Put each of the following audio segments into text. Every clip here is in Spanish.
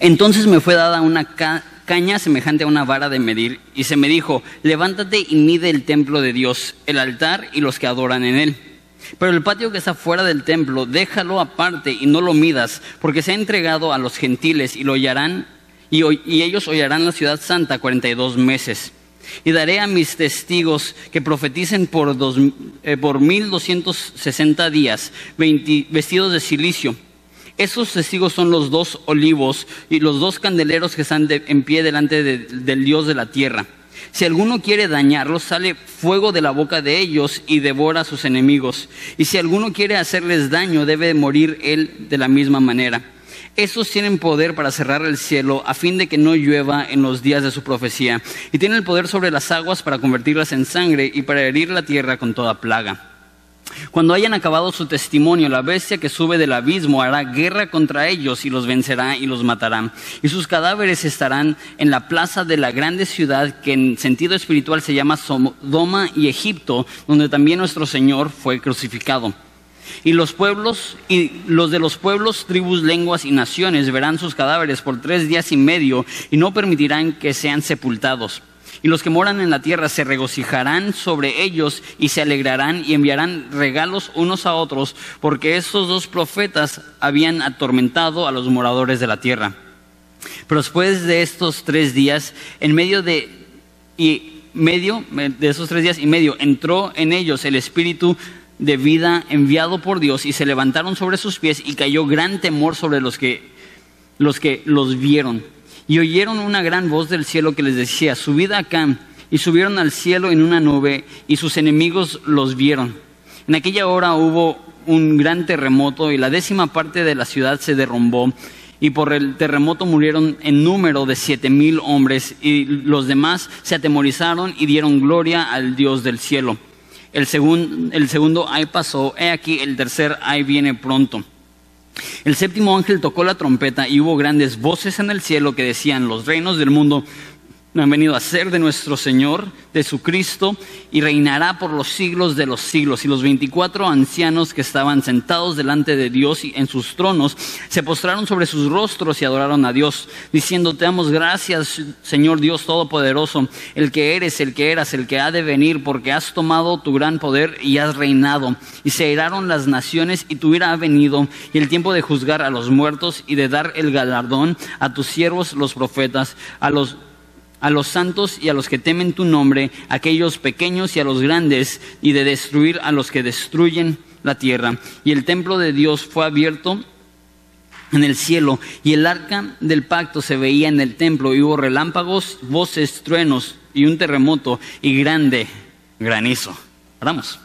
Entonces me fue dada una caña semejante a una vara de medir, y se me dijo, levántate y mide el templo de Dios, el altar y los que adoran en él. Pero el patio que está fuera del templo, déjalo aparte y no lo midas, porque se ha entregado a los gentiles y lo hollarán, y, ellos hollarán la ciudad santa cuarenta y dos meses. Y daré a mis testigos que profeticen por, dos, eh, por mil doscientos sesenta días, vestidos de silicio esos testigos son los dos olivos y los dos candeleros que están en pie delante del Dios de la tierra. Si alguno quiere dañarlos, sale fuego de la boca de ellos y devora a sus enemigos. Y si alguno quiere hacerles daño, debe morir él de la misma manera. Esos tienen poder para cerrar el cielo a fin de que no llueva en los días de su profecía. Y tienen el poder sobre las aguas para convertirlas en sangre y para herir la tierra con toda plaga. Cuando hayan acabado su testimonio, la bestia que sube del abismo hará guerra contra ellos y los vencerá y los matará. Y sus cadáveres estarán en la plaza de la grande ciudad que en sentido espiritual se llama Sodoma y Egipto, donde también nuestro Señor fue crucificado. Y los pueblos y los de los pueblos, tribus, lenguas y naciones verán sus cadáveres por tres días y medio y no permitirán que sean sepultados y los que moran en la tierra se regocijarán sobre ellos y se alegrarán y enviarán regalos unos a otros, porque estos dos profetas habían atormentado a los moradores de la tierra. Pero después de estos tres días, en medio de y medio de esos tres días y medio, entró en ellos el espíritu de vida enviado por Dios y se levantaron sobre sus pies y cayó gran temor sobre los que los que los vieron y oyeron una gran voz del cielo que les decía, subid acá. Y subieron al cielo en una nube y sus enemigos los vieron. En aquella hora hubo un gran terremoto y la décima parte de la ciudad se derrumbó y por el terremoto murieron en número de siete mil hombres y los demás se atemorizaron y dieron gloria al Dios del cielo. El, el segundo ay pasó, he aquí el tercer ay viene pronto. El séptimo ángel tocó la trompeta y hubo grandes voces en el cielo que decían, los reinos del mundo han venido a ser de nuestro Señor, de su Cristo, y reinará por los siglos de los siglos. Y los veinticuatro ancianos que estaban sentados delante de Dios y en sus tronos se postraron sobre sus rostros y adoraron a Dios, diciendo, te damos gracias, Señor Dios Todopoderoso, el que eres, el que eras, el que ha de venir, porque has tomado tu gran poder y has reinado. Y se iraron las naciones y tu ira ha venido, y el tiempo de juzgar a los muertos y de dar el galardón a tus siervos los profetas, a los a los santos y a los que temen tu nombre, aquellos pequeños y a los grandes, y de destruir a los que destruyen la tierra. Y el templo de Dios fue abierto en el cielo, y el arca del pacto se veía en el templo, y hubo relámpagos, voces, truenos, y un terremoto, y grande granizo. Oramos.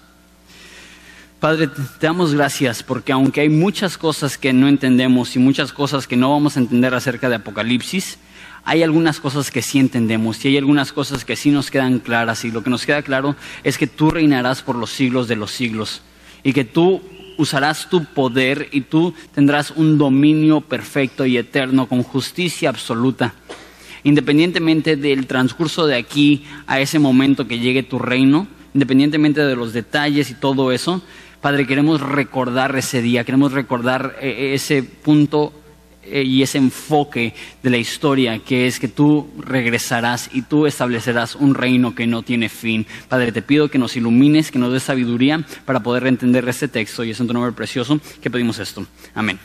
Padre, te damos gracias porque aunque hay muchas cosas que no entendemos y muchas cosas que no vamos a entender acerca de Apocalipsis, hay algunas cosas que sí entendemos y hay algunas cosas que sí nos quedan claras y lo que nos queda claro es que tú reinarás por los siglos de los siglos y que tú usarás tu poder y tú tendrás un dominio perfecto y eterno con justicia absoluta. Independientemente del transcurso de aquí a ese momento que llegue tu reino, independientemente de los detalles y todo eso, Padre, queremos recordar ese día, queremos recordar eh, ese punto y ese enfoque de la historia, que es que tú regresarás y tú establecerás un reino que no tiene fin. Padre, te pido que nos ilumines, que nos des sabiduría para poder entender este texto y es en tu nombre precioso que pedimos esto. Amén.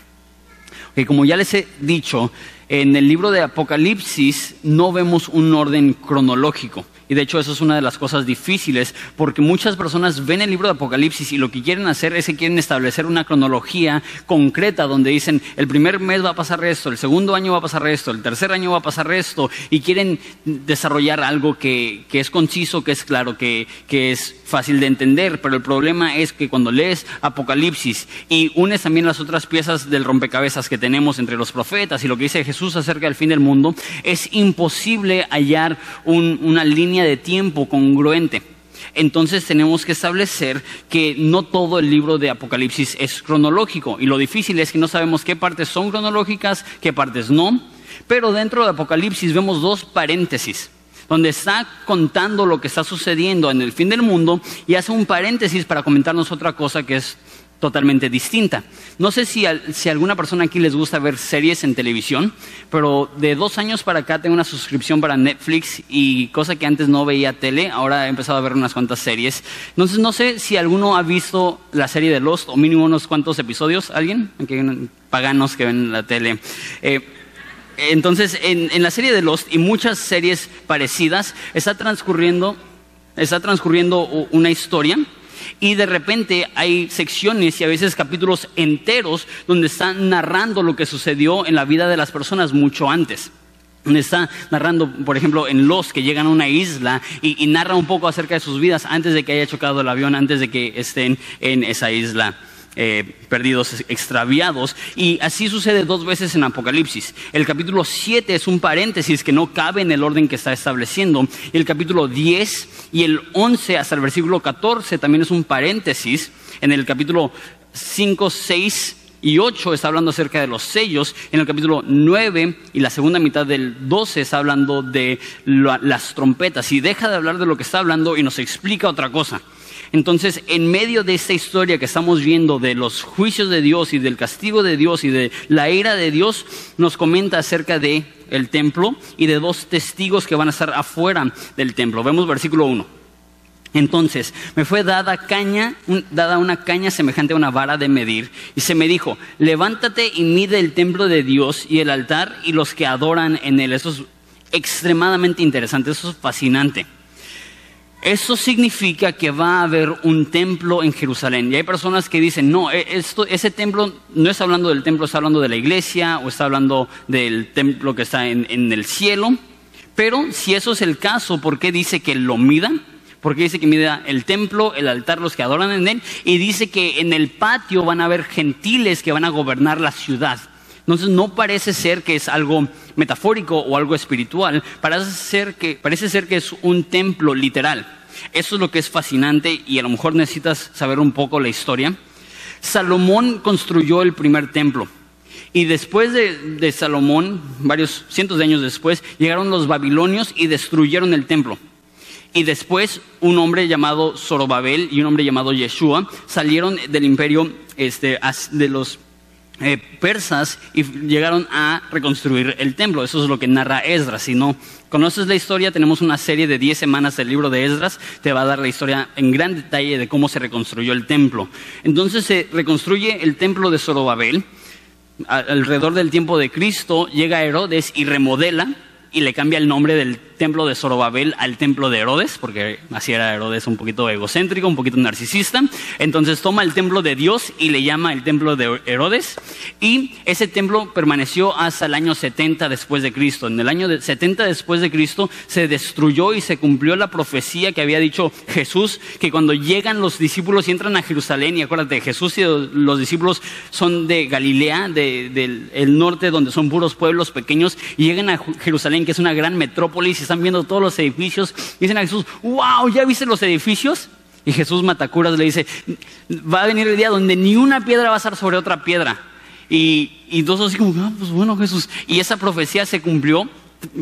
Okay, como ya les he dicho, en el libro de Apocalipsis no vemos un orden cronológico. Y de hecho eso es una de las cosas difíciles porque muchas personas ven el libro de Apocalipsis y lo que quieren hacer es que quieren establecer una cronología concreta donde dicen el primer mes va a pasar esto, el segundo año va a pasar esto, el tercer año va a pasar esto y quieren desarrollar algo que, es conciso, que es claro, que, que es fácil de entender. Pero el problema es que cuando lees Apocalipsis y unes también las otras piezas del rompecabezas que tenemos entre los profetas y lo que dice Jesús acerca del fin del mundo, es imposible hallar una línea de tiempo congruente. Entonces tenemos que establecer que no todo el libro de Apocalipsis es cronológico y lo difícil es que no sabemos qué partes son cronológicas, qué partes no. Pero dentro de Apocalipsis vemos dos paréntesis donde está contando lo que está sucediendo en el fin del mundo y hace un paréntesis para comentarnos otra cosa que es totalmente distinta. No sé si, a alguna persona aquí les gusta ver series en televisión, pero de dos años para acá tengo una suscripción para Netflix y cosa que antes no veía tele, ahora he empezado a ver unas cuantas series. Entonces no sé si alguno ha visto la serie de Lost o mínimo unos cuantos episodios, ¿alguien? Aquí hay paganos que ven la tele. Eh, entonces, en, en, la serie de Lost y muchas series parecidas, está transcurriendo, está transcurriendo una historia y de repente hay secciones y a veces capítulos enteros donde están narrando lo que sucedió en la vida de las personas mucho antes. Donde está narrando, por ejemplo, en Los que llegan a una isla y, y narra un poco acerca de sus vidas antes de que haya chocado el avión, antes de que estén en esa isla. Eh, perdidos, extraviados. Y así sucede dos veces en Apocalipsis. El capítulo 7 es un paréntesis que no cabe en el orden que está estableciendo. Y el capítulo 10 y el 11 hasta el versículo 14 también es un paréntesis. En el capítulo 5, 6 y 8 está hablando acerca de los sellos. En el capítulo 9 y la segunda mitad del 12 está hablando de las trompetas. Y deja de hablar de lo que está hablando y nos explica otra cosa. Entonces, en medio de esta historia que estamos viendo de los juicios de Dios y del castigo de Dios y de la ira de Dios, nos comenta acerca de el templo y de dos testigos que van a estar afuera del templo. Vemos versículo 1. Entonces me fue dada caña, dada una caña semejante a una vara de medir, y se me dijo, levántate y mide el templo de Dios y el altar y los que adoran en él. Eso es extremadamente interesante, eso es fascinante. Eso significa que va a haber un templo en Jerusalén. Y hay personas que dicen, no, e, esto, ese templo no está hablando del templo, está hablando de la iglesia o está hablando del templo que está en, en el cielo. Pero si eso es el caso, ¿por qué dice que lo mida? Porque dice que mida el templo, el altar, los que adoran en él, y dice que en el patio van a haber gentiles que van a gobernar la ciudad. Entonces no parece ser que es algo metafórico o algo espiritual, parece ser que, parece ser que es un templo literal. Eso es lo que es fascinante y a lo mejor necesitas saber un poco la historia. Salomón construyó el primer templo. Y después de, de, Salomón, varios cientos de años después, llegaron los babilonios y destruyeron el templo. Y después un hombre llamado Zorobabel y un hombre llamado Yeshua salieron del imperio este, de los eh, persas y llegaron a reconstruir el templo. Eso es lo que narra Esdras. Si no conoces la historia, tenemos una serie de 10 semanas del libro de Esdras. Te va a dar la historia en gran detalle de cómo se reconstruyó el templo. Entonces se reconstruye el templo de Zorobabel. Alrededor del tiempo de Cristo llega Herodes y remodela y le cambia el nombre del templo de Zorobabel al templo de Herodes, porque así era Herodes un poquito egocéntrico, un poquito narcisista. Entonces toma el templo de Dios y le llama el templo de Herodes. Y ese templo permaneció hasta el año 70 después de Cristo. En el año 70 después de Cristo se destruyó y se cumplió la profecía que había dicho Jesús, que cuando llegan los discípulos y entran a Jerusalén, y acuérdate, Jesús y los discípulos son de Galilea, del norte, donde son puros pueblos pequeños, y llegan a Jerusalén que es una gran metrópolis y están viendo todos los edificios. Dicen a Jesús, wow, ¿ya viste los edificios? Y Jesús Matacuras le dice, va a venir el día donde ni una piedra va a estar sobre otra piedra. Y, y todos así como, ah, pues bueno Jesús. Y esa profecía se cumplió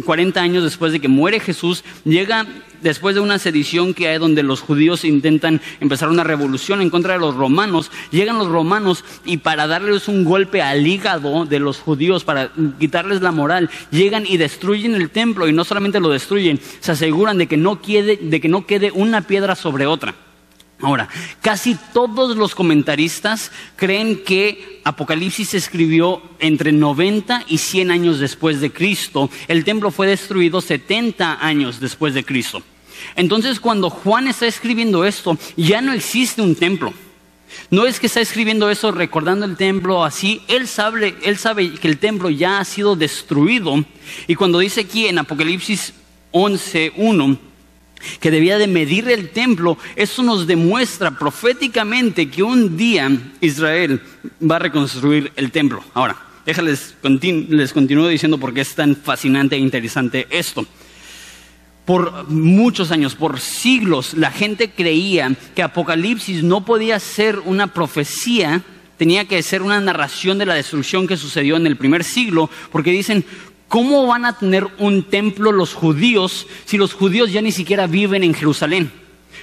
40 años después de que muere Jesús, llega después de una sedición que hay donde los judíos intentan empezar una revolución en contra de los romanos, llegan los romanos y para darles un golpe al hígado de los judíos, para quitarles la moral, llegan y destruyen el templo y no solamente lo destruyen, se aseguran de que no quede, de que no quede una piedra sobre otra. Ahora, casi todos los comentaristas creen que Apocalipsis se escribió entre 90 y 100 años después de Cristo. El templo fue destruido 70 años después de Cristo. Entonces, cuando Juan está escribiendo esto, ya no existe un templo. No es que está escribiendo eso recordando el templo así, él sabe, él sabe que el templo ya ha sido destruido. Y cuando dice aquí en Apocalipsis 11.1, que debía de medir el templo, eso nos demuestra proféticamente que un día Israel va a reconstruir el templo. Ahora, déjales, les continúo diciendo por qué es tan fascinante e interesante esto. Por muchos años, por siglos, la gente creía que Apocalipsis no podía ser una profecía, tenía que ser una narración de la destrucción que sucedió en el primer siglo, porque dicen, ¿Cómo van a tener un templo los judíos si los judíos ya ni siquiera viven en Jerusalén?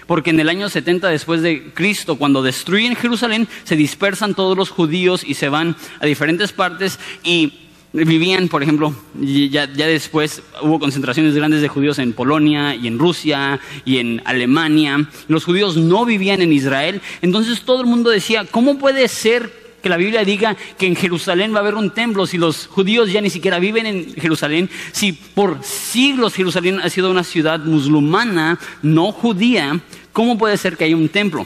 Porque en el año 70 después de Cristo, cuando destruyen Jerusalén, se dispersan todos los judíos y se van a diferentes partes y vivían, por ejemplo, ya, después hubo concentraciones grandes de judíos en Polonia y en Rusia y en Alemania. Los judíos no vivían en Israel. Entonces todo el mundo decía, ¿cómo puede ser que la Biblia diga que en Jerusalén va a haber un templo si los judíos ya ni siquiera viven en Jerusalén? Si por siglos Jerusalén ha sido una ciudad musulmana, no judía, ¿cómo puede ser que haya un templo?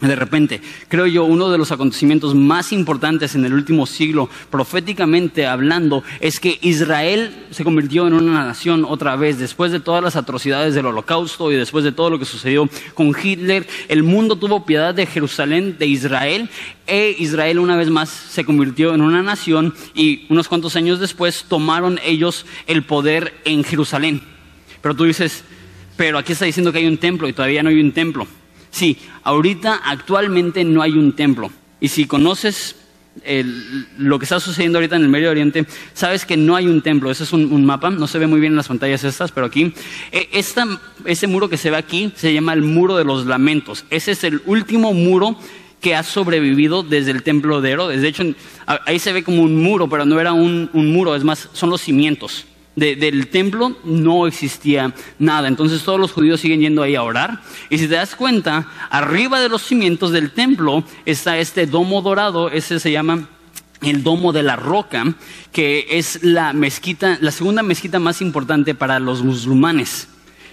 De repente, creo yo, uno de los acontecimientos más importantes en el último siglo, proféticamente hablando, es que Israel se convirtió en una nación otra vez. Después de todas las atrocidades del holocausto y después de todo lo que sucedió con Hitler, el mundo tuvo piedad de Jerusalén, de Israel, e Israel una vez más se convirtió en una nación y unos cuantos años después tomaron ellos el poder en Jerusalén. Pero tú dices, pero aquí está diciendo que hay un templo y todavía no hay un templo. Sí, ahorita actualmente no hay un templo. Y si conoces lo que está sucediendo ahorita en el Medio Oriente, sabes que no hay un templo. Ese es un, mapa, no se ve muy bien en las pantallas estas, pero aquí. E, ese muro que se ve aquí se llama el Muro de los Lamentos. Ese es el último muro que ha sobrevivido desde el templo de Herodes. De hecho, ahí se ve como un muro, pero no era un muro, es más, son los cimientos del templo no existía nada. Entonces todos los judíos siguen yendo ahí a orar. Y si te das cuenta, arriba de los cimientos del templo está este domo dorado, ese se llama el Domo de la Roca, que es la mezquita, la segunda mezquita más importante para los musulmanes.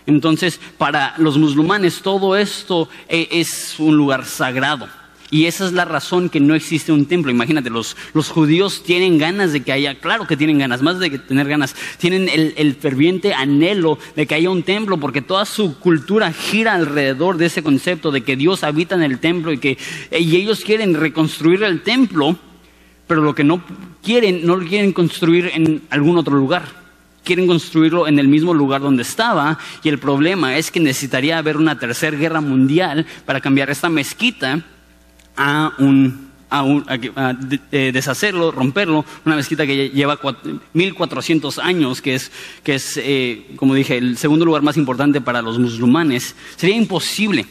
Entonces, para los musulmanes todo esto eh, es un lugar sagrado. Y esa es la razón que no existe un templo. Imagínate, los, los judíos tienen ganas de que haya, claro que tienen ganas, más de que tener ganas, tienen el, el, ferviente anhelo de que haya un templo, porque toda su cultura gira alrededor de ese concepto de que Dios habita en el templo y que y ellos quieren reconstruir el templo, pero lo que no quieren, no lo quieren construir en algún otro lugar quieren construirlo en el mismo lugar donde estaba y el problema es que necesitaría haber una tercera guerra mundial para cambiar esta mezquita a un, a un eh, deshacerlo, romperlo, una mezquita que lleva 1400 años, que es, que es eh, como dije, el segundo lugar más importante para los musulmanes, sería imposible.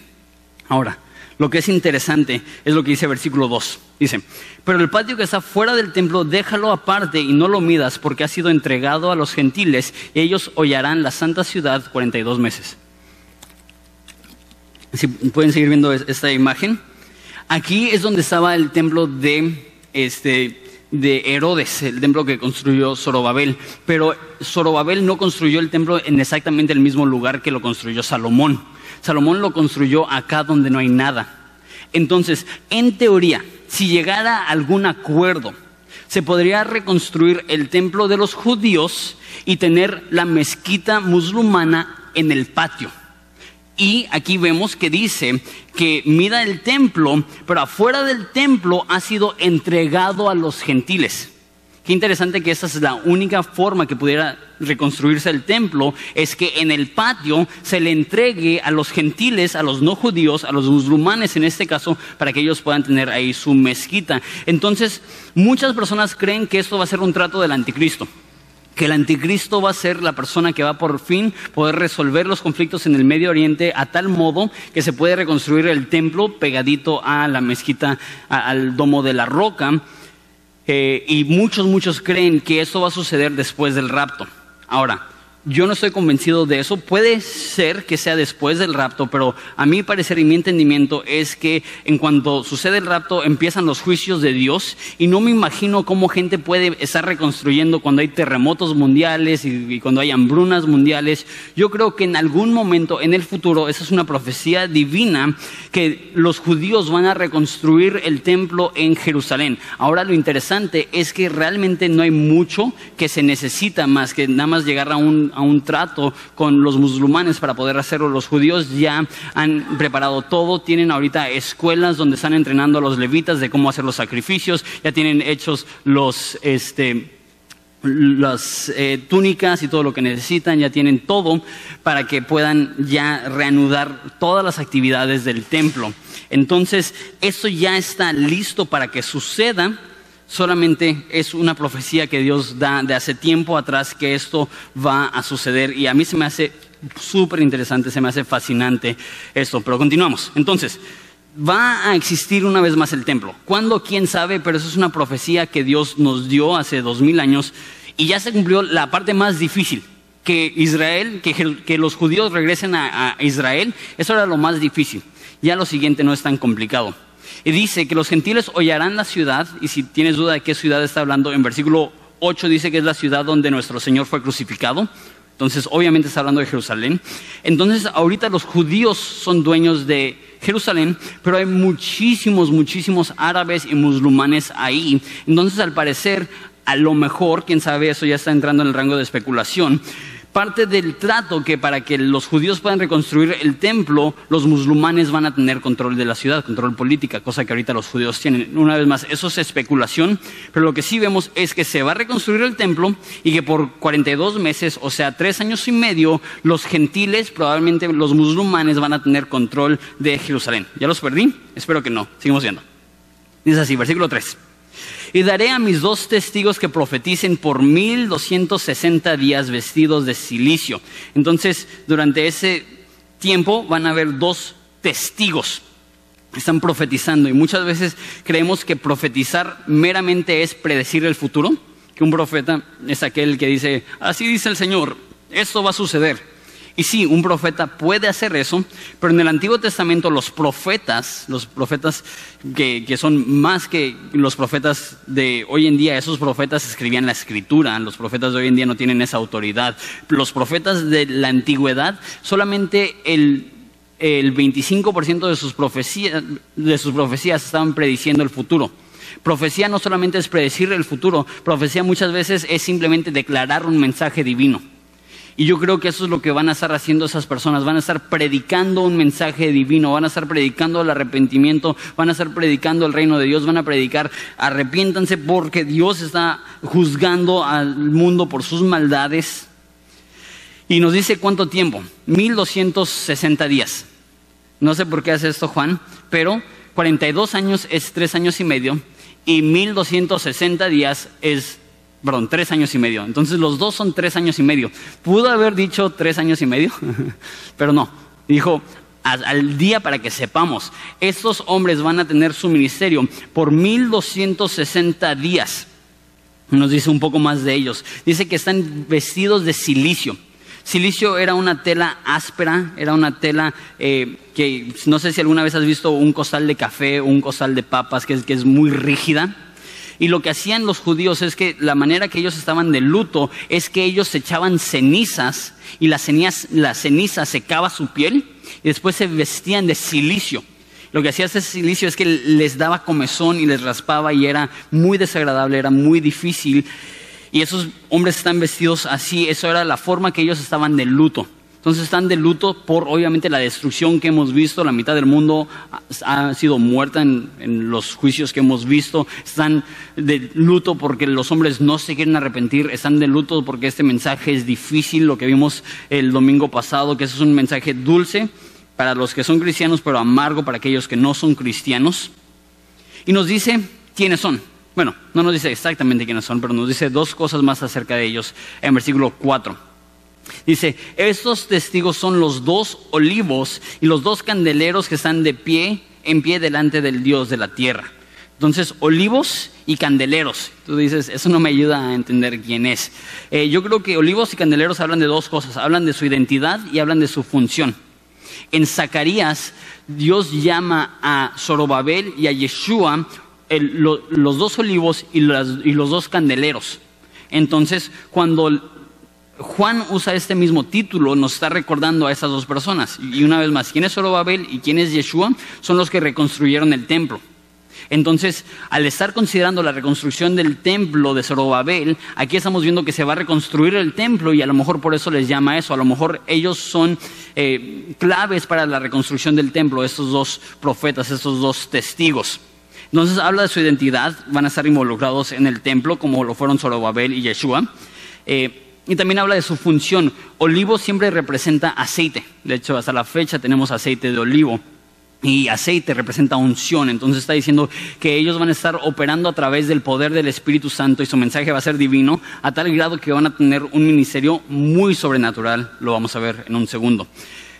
Ahora, lo que es interesante es lo que dice versículo 2. Dice, pero el patio que está fuera del templo, déjalo aparte y no lo midas, porque ha sido entregado a los gentiles y ellos hollarán la santa ciudad 42 meses. Si pueden seguir viendo esta imagen. Aquí es donde estaba el templo de, este, de Herodes, el templo que construyó Zorobabel. Pero Zorobabel no construyó el templo en exactamente el mismo lugar que lo construyó Salomón. Salomón lo construyó acá donde no hay nada. Entonces, en teoría, si llegara algún acuerdo, se podría reconstruir el templo de los judíos y tener la mezquita musulmana en el patio. Y aquí vemos que dice que mira el templo, pero afuera del templo ha sido entregado a los gentiles. Qué interesante que esa es la única forma que pudiera reconstruirse el templo, es que en el patio se le entregue a los gentiles, a los no judíos, a los musulmanes en este caso, para que ellos puedan tener ahí su mezquita. Entonces, muchas personas creen que esto va a ser un trato del anticristo que el anticristo va a ser la persona que va por fin poder resolver los conflictos en el Medio Oriente a tal modo que se puede reconstruir el templo pegadito a la mezquita, al domo de la roca. Eh, y muchos, muchos creen que eso va a suceder después del rapto. Ahora, yo no estoy convencido de eso. Puede ser que sea después del rapto, pero a mi parecer y mi entendimiento es que en cuanto sucede el rapto empiezan los juicios de Dios y no me imagino cómo gente puede estar reconstruyendo cuando hay terremotos mundiales y, cuando hay hambrunas mundiales. Yo creo que en algún momento en el futuro, esa es una profecía divina, que los judíos van a reconstruir el templo en Jerusalén. Ahora lo interesante es que realmente no hay mucho que se necesita más que nada más llegar a un a un trato con los musulmanes para poder hacerlo. Los judíos ya han preparado todo, tienen ahorita escuelas donde están entrenando a los levitas de cómo hacer los sacrificios, ya tienen hechos los, este, las eh, túnicas y todo lo que necesitan, ya tienen todo para que puedan ya reanudar todas las actividades del templo. Entonces, eso ya está listo para que suceda solamente es una profecía que Dios da de hace tiempo atrás que esto va a suceder y a mí se me hace súper interesante, se me hace fascinante esto, pero continuamos. Entonces, va a existir una vez más el templo. ¿Cuándo? ¿Quién sabe? Pero eso es una profecía que Dios nos dio hace dos mil años y ya se cumplió la parte más difícil. Que Israel, que, los judíos regresen a, Israel, eso era lo más difícil. Ya lo siguiente no es tan complicado. Y dice que los gentiles hollarán la ciudad, y si tienes duda de qué ciudad está hablando, en versículo 8 dice que es la ciudad donde nuestro Señor fue crucificado. Entonces, obviamente está hablando de Jerusalén. Entonces, ahorita los judíos son dueños de Jerusalén, pero hay muchísimos, muchísimos árabes y musulmanes ahí. Entonces, al parecer, a lo mejor, quién sabe, eso ya está entrando en el rango de especulación, parte del trato que para que los judíos puedan reconstruir el templo, los musulmanes van a tener control de la ciudad, control política, cosa que ahorita los judíos tienen. Una vez más, eso es especulación, pero lo que sí vemos es que se va a reconstruir el templo y que por 42 meses, o sea, tres años y medio, los gentiles, probablemente los musulmanes, van a tener control de Jerusalén. ¿Ya los perdí? Espero que no. Seguimos viendo. Dice así, versículo 3. Y daré a mis dos testigos que profeticen por mil doscientos sesenta días vestidos de silicio. Entonces, durante ese tiempo van a haber dos testigos. Están profetizando y muchas veces creemos que profetizar meramente es predecir el futuro, que un profeta es aquel que dice, así dice el Señor, esto va a suceder. Y sí, un profeta puede hacer eso, pero en el Antiguo Testamento los profetas, los profetas que, que, son más que los profetas de hoy en día, esos profetas escribían la escritura, los profetas de hoy en día no tienen esa autoridad. Los profetas de la antigüedad, solamente el, el 25% de sus, profecías, de sus profecías estaban prediciendo el futuro. Profecía no solamente es predecir el futuro, profecía muchas veces es simplemente declarar un mensaje divino. Y yo creo que eso es lo que van a estar haciendo esas personas. Van a estar predicando un mensaje divino, van a estar predicando el arrepentimiento, van a estar predicando el reino de Dios, van a predicar arrepiéntanse porque Dios está juzgando al mundo por sus maldades. Y nos dice cuánto tiempo, 1260 días. No sé por qué hace esto Juan, pero 42 años es tres años y medio y 1260 días es perdón, tres años y medio. Entonces los dos son tres años y medio. Pudo haber dicho tres años y medio, pero no. Dijo, al día para que sepamos, estos hombres van a tener su ministerio por 1260 días. Nos dice un poco más de ellos. Dice que están vestidos de silicio. Silicio era una tela áspera, era una tela eh, que no sé si alguna vez has visto un costal de café un costal de papas que es, que es muy rígida. Y lo que hacían los judíos es que la manera que ellos estaban de luto es que ellos echaban cenizas y la ceniza, secaba su piel y después se vestían de silicio. Lo que hacía ese silicio es que les daba comezón y les raspaba y era muy desagradable, era muy difícil. Y esos hombres están vestidos así, eso era la forma que ellos estaban de luto. Entonces están de luto por obviamente la destrucción que hemos visto, la mitad del mundo ha sido muerta en, los juicios que hemos visto, están de luto porque los hombres no se quieren arrepentir, están de luto porque este mensaje es difícil, lo que vimos el domingo pasado, que es un mensaje dulce para los que son cristianos, pero amargo para aquellos que no son cristianos. Y nos dice quiénes son. Bueno, no nos dice exactamente quiénes son, pero nos dice dos cosas más acerca de ellos en versículo 4. Dice, estos testigos son los dos olivos y los dos candeleros que están de pie, en pie delante del Dios de la tierra. Entonces, olivos y candeleros. Tú dices, eso no me ayuda a entender quién es. Eh, yo creo que olivos y candeleros hablan de dos cosas. Hablan de su identidad y hablan de su función. En Zacarías, Dios llama a Zorobabel y a Yeshua los dos olivos y, y los dos candeleros. Entonces, cuando Juan usa este mismo título, nos está recordando a esas dos personas. Y una vez más, ¿quién es Zorobabel y quién es Yeshua? Son los que reconstruyeron el templo. Entonces, al estar considerando la reconstrucción del templo de Zorobabel, aquí estamos viendo que se va a reconstruir el templo y a lo mejor por eso les llama eso. A lo mejor ellos son eh, claves para la reconstrucción del templo, estos dos profetas, estos dos testigos. Entonces habla de su identidad, van a estar involucrados en el templo como lo fueron Zorobabel y Yeshua. Eh, y también habla de su función. Olivo siempre representa aceite. De hecho, hasta la fecha tenemos aceite de olivo. y aceite representa unción. Entonces está diciendo que ellos van a estar operando a través del poder del Espíritu Santo y su mensaje va a ser divino a tal grado que van a tener un ministerio muy sobrenatural. Lo vamos a ver en un segundo.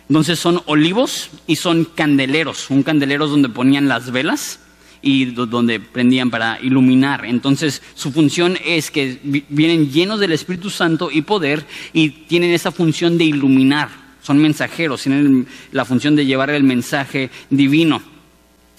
Entonces son olivos y son candeleros. Un candelero es donde ponían las velas y donde prendían para iluminar. Entonces su función es que vienen llenos del Espíritu Santo y poder y tienen esa función de iluminar son mensajeros, tienen la función de llevar el mensaje divino.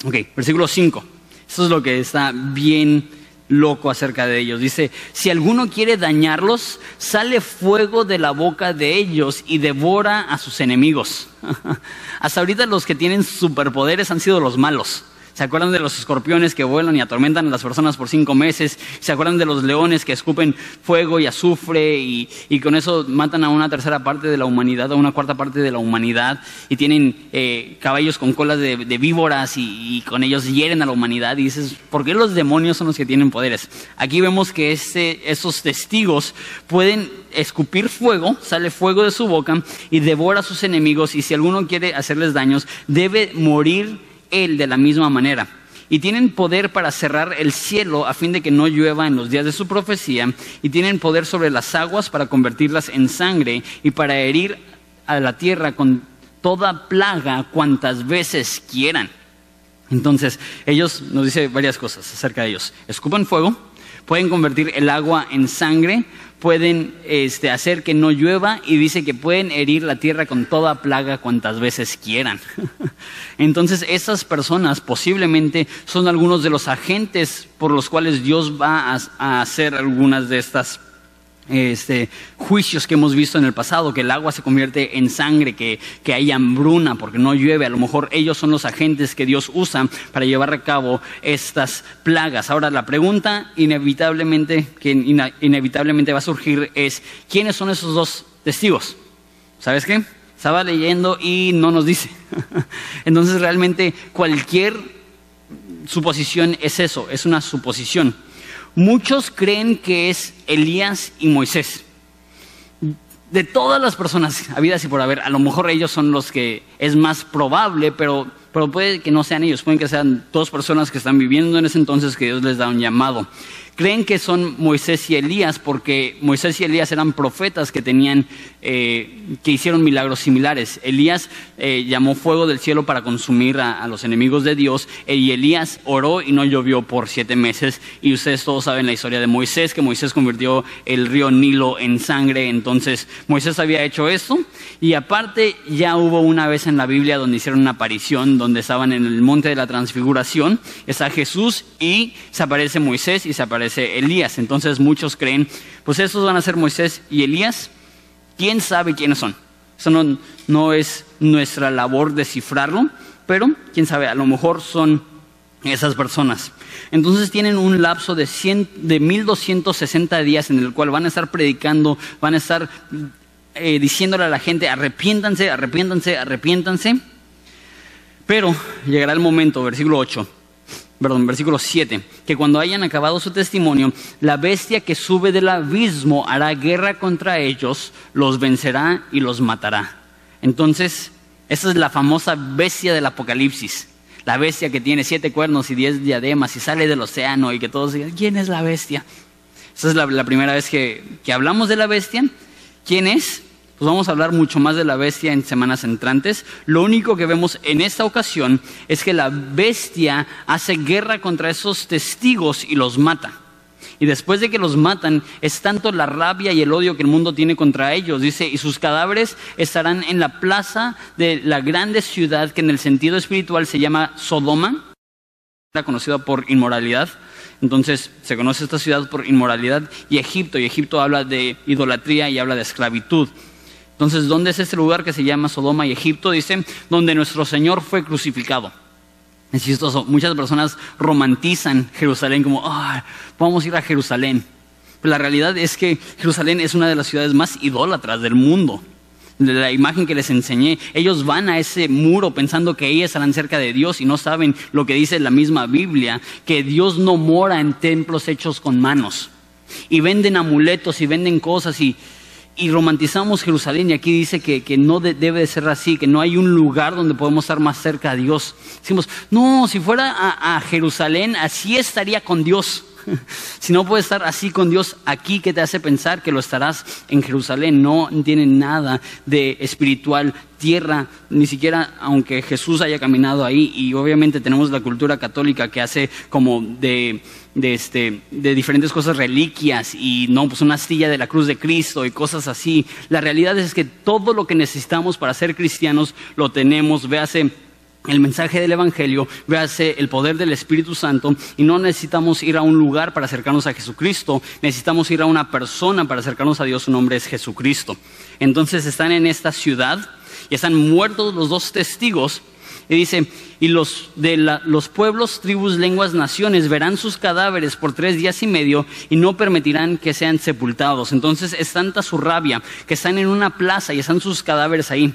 Ok, versículo 5. Eso es lo que está bien loco acerca de ellos. Dice, si alguno quiere dañarlos, sale fuego de la boca de ellos y devora a sus enemigos. Hasta ahorita los que tienen superpoderes han sido los malos. ¿Se acuerdan de los escorpiones que vuelan y atormentan a las personas por cinco meses? ¿Se acuerdan de los leones que escupen fuego y azufre y, con eso matan a una tercera parte de la humanidad, a una cuarta parte de la humanidad? Y tienen eh, caballos con colas de, víboras y, con ellos hieren a la humanidad. Y dices, ¿por qué los demonios son los que tienen poderes? Aquí vemos que esos testigos pueden escupir fuego, sale fuego de su boca y devora a sus enemigos. Y si alguno quiere hacerles daños, debe morir él de la misma manera. Y tienen poder para cerrar el cielo a fin de que no llueva en los días de su profecía. Y tienen poder sobre las aguas para convertirlas en sangre y para herir a la tierra con toda plaga cuantas veces quieran. Entonces, ellos nos dice varias cosas acerca de ellos. Escupan fuego, pueden convertir el agua en sangre, pueden este, hacer que no llueva y dice que pueden herir la tierra con toda plaga cuantas veces quieran. Entonces esas personas posiblemente son algunos de los agentes por los cuales Dios va a hacer algunas de estas este, juicios que hemos visto en el pasado, que el agua se convierte en sangre, que, que hay hambruna porque no llueve. A lo mejor ellos son los agentes que Dios usa para llevar a cabo estas plagas. Ahora, la pregunta inevitablemente, que inevitablemente va a surgir es, ¿quiénes son esos dos testigos? ¿Sabes qué? Estaba leyendo y no nos dice. Entonces, realmente cualquier suposición es eso, es una suposición. Muchos creen que es Elías y Moisés. De todas las personas habidas y por haber, a lo mejor ellos son los que es más probable, pero, pero puede que no sean ellos, pueden que sean dos personas que están viviendo en ese entonces que Dios les da un llamado creen que son Moisés y Elías porque Moisés y Elías eran profetas que tenían, eh, que hicieron milagros similares. Elías eh, llamó fuego del cielo para consumir a, los enemigos de Dios y Elías oró y no llovió por siete meses. Y ustedes todos saben la historia de Moisés, que Moisés convirtió el río Nilo en sangre. Entonces Moisés había hecho esto y aparte ya hubo una vez en la Biblia donde hicieron una aparición, donde estaban en el monte de la transfiguración, está Jesús y se aparece Moisés y se aparece Elías. Entonces muchos creen, pues esos van a ser Moisés y Elías. ¿Quién sabe quiénes son? Eso no, es nuestra labor descifrarlo, pero quién sabe, a lo mejor son esas personas. Entonces tienen un lapso de, 100, de 1260 días en el cual van a estar predicando, van a estar eh, diciéndole a la gente, arrepiéntanse, arrepiéntanse, arrepiéntanse. Pero llegará el momento, versículo 8, perdón, versículo 7, que cuando hayan acabado su testimonio, la bestia que sube del abismo hará guerra contra ellos, los vencerá y los matará. Entonces, esa es la famosa bestia del Apocalipsis. La bestia que tiene siete cuernos y diez diademas y sale del océano y que todos digan, ¿quién es la bestia? Esa es la, la primera vez que, que hablamos de la bestia. ¿Quién es? Pues vamos a hablar mucho más de la bestia en semanas entrantes. Lo único que vemos en esta ocasión es que la bestia hace guerra contra esos testigos y los mata. Y después de que los matan, es tanto la rabia y el odio que el mundo tiene contra ellos. Dice, y sus cadáveres estarán en la plaza de la grande ciudad que en el sentido espiritual se llama Sodoma, conocida por inmoralidad. Entonces se conoce esta ciudad por inmoralidad y Egipto, y Egipto habla de idolatría y habla de esclavitud. Entonces, ¿dónde es este lugar que se llama Sodoma y Egipto? Dice, donde nuestro Señor fue crucificado. Es muchas personas romantizan Jerusalén como, ah, vamos a ir a Jerusalén. Pero la realidad es que Jerusalén es una de las ciudades más idólatras del mundo. La imagen que les enseñé, ellos van a ese muro pensando que ellos estarán cerca de Dios y no saben lo que dice la misma Biblia, que Dios no mora en templos hechos con manos. Y venden amuletos y venden cosas y y romantizamos Jerusalén y aquí dice que, no debe de ser así, que no hay un lugar donde podemos estar más cerca a Dios. Decimos, no, si fuera a, a Jerusalén, así estaría con Dios. si no puedes estar así con Dios aquí, ¿qué te hace pensar que lo estarás en Jerusalén? No tiene nada de espiritual tierra, ni siquiera aunque Jesús haya caminado ahí. Y obviamente tenemos la cultura católica que hace como de, de, este, de diferentes cosas reliquias y no, pues una astilla de la cruz de Cristo y cosas así. La realidad es que todo lo que necesitamos para ser cristianos lo tenemos. Véase el mensaje del Evangelio, véase el poder del Espíritu Santo y no necesitamos ir a un lugar para acercarnos a Jesucristo, necesitamos ir a una persona para acercarnos a Dios, su nombre es Jesucristo. Entonces están en esta ciudad y están muertos los dos testigos y dice, y los de los pueblos, tribus, lenguas, naciones verán sus cadáveres por tres días y medio y no permitirán que sean sepultados. Entonces es tanta su rabia que están en una plaza y están sus cadáveres ahí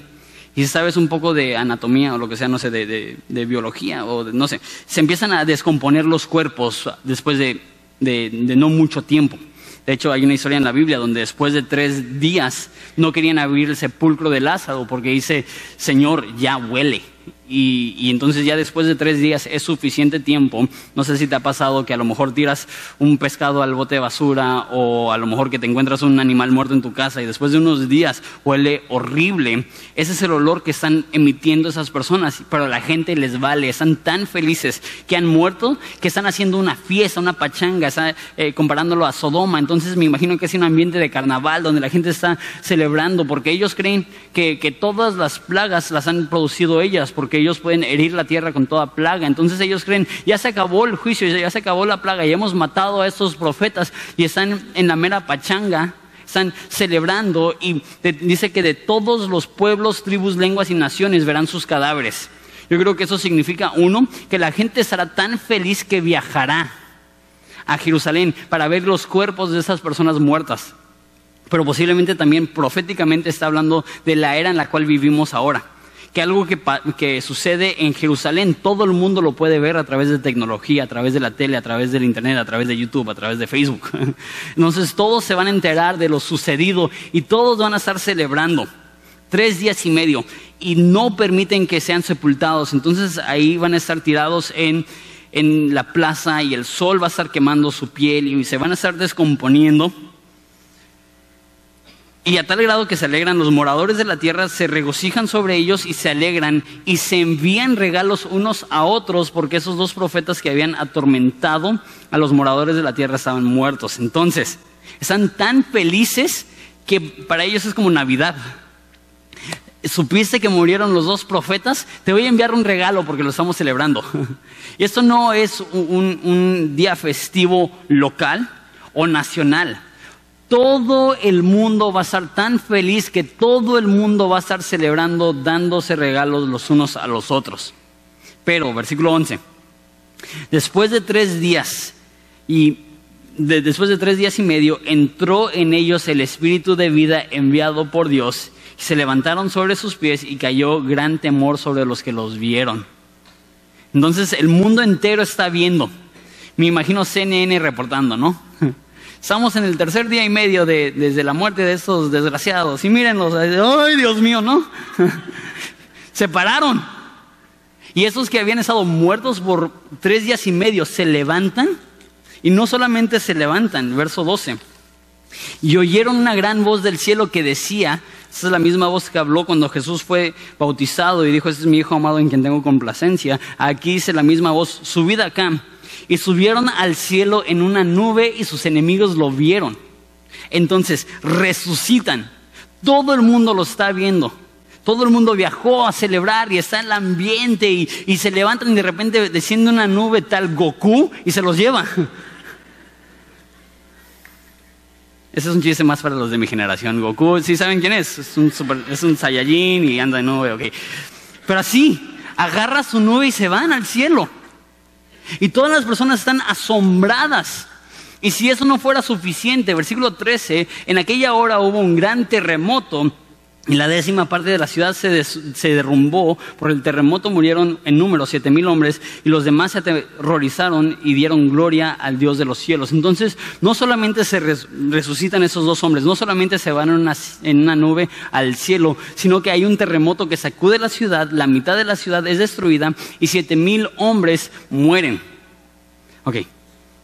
y si sabes un poco de anatomía o lo que sea, no sé, de, biología o no sé, se empiezan a descomponer los cuerpos después de, de, no mucho tiempo. De hecho, hay una historia en la Biblia donde después de tres días no querían abrir el sepulcro de Lázaro porque dice, Señor, ya huele. Y, entonces ya después de tres días es suficiente tiempo. No sé si te ha pasado que a lo mejor tiras un pescado al bote de basura o a lo mejor que te encuentras un animal muerto en tu casa y después de unos días huele horrible. Ese es el olor que están emitiendo esas personas, pero a la gente les vale. Están tan felices que han muerto que están haciendo una fiesta, una pachanga, eh, comparándolo a Sodoma. Entonces me imagino que es un ambiente de carnaval donde la gente está celebrando porque ellos creen que, que todas las plagas las han producido ellas porque ellos pueden herir la tierra con toda plaga. Entonces ellos creen, ya se acabó el juicio, ya se acabó la plaga, ya hemos matado a estos profetas y están en la mera pachanga están celebrando y dice que de todos los pueblos, tribus, lenguas y naciones verán sus cadáveres. Yo creo que eso significa, uno, que la gente estará tan feliz que viajará a Jerusalén para ver los cuerpos de esas personas muertas. Pero posiblemente también proféticamente está hablando de la era en la cual vivimos ahora que algo que, sucede en Jerusalén, todo el mundo lo puede ver a través de tecnología, a través de la tele, a través del Internet, a través de YouTube, a través de Facebook. Entonces todos se van a enterar de lo sucedido y todos van a estar celebrando tres días y medio y no permiten que sean sepultados. Entonces ahí van a estar tirados en, en la plaza y el sol va a estar quemando su piel y se van a estar descomponiendo. Y a tal grado que se alegran, los moradores de la tierra se regocijan sobre ellos y se alegran y se envían regalos unos a otros porque esos dos profetas que habían atormentado a los moradores de la tierra estaban muertos. Entonces, están tan felices que para ellos es como Navidad. ¿Supiste que murieron los dos profetas? Te voy a enviar un regalo porque lo estamos celebrando. Y esto no es un, un día festivo local o nacional todo el mundo va a estar tan feliz que todo el mundo va a estar celebrando, dándose regalos los unos a los otros. Pero, versículo 11, después de tres días y después de tres días y medio entró en ellos el espíritu de vida enviado por Dios. Y se levantaron sobre sus pies y cayó gran temor sobre los que los vieron. Entonces el mundo entero está viendo. Me imagino CNN reportando, ¿no? Estamos en el tercer día y medio de, desde la muerte de estos desgraciados. Y mírenlos, ay Dios mío, ¿no? se pararon. Y esos que habían estado muertos por tres días y medio se levantan. Y no solamente se levantan, verso 12. Y oyeron una gran voz del cielo que decía, esa es la misma voz que habló cuando Jesús fue bautizado y dijo, este es mi Hijo amado en quien tengo complacencia. Aquí dice la misma voz, subid acá y subieron al cielo en una nube y sus enemigos lo vieron. Entonces resucitan. Todo el mundo lo está viendo. Todo el mundo viajó a celebrar y está en el ambiente y, se levantan y de repente desciende una nube tal Goku y se los lleva. Ese es un chiste más para los de mi generación. Goku, ¿sí saben quién es? Es un, es un Saiyajin y anda de nube, ok. Pero así, agarra su nube y se van al cielo. Y todas las personas están asombradas. Y si eso no fuera suficiente, versículo 13, en aquella hora hubo un gran terremoto Y la décima parte de la ciudad se, se, derrumbó, por el terremoto murieron en número siete mil hombres y los demás se aterrorizaron y dieron gloria al Dios de los cielos. Entonces, no solamente se resucitan esos dos hombres, no solamente se van en una, en una nube al cielo, sino que hay un terremoto que sacude la ciudad, la mitad de la ciudad es destruida y siete mil hombres mueren. Ok,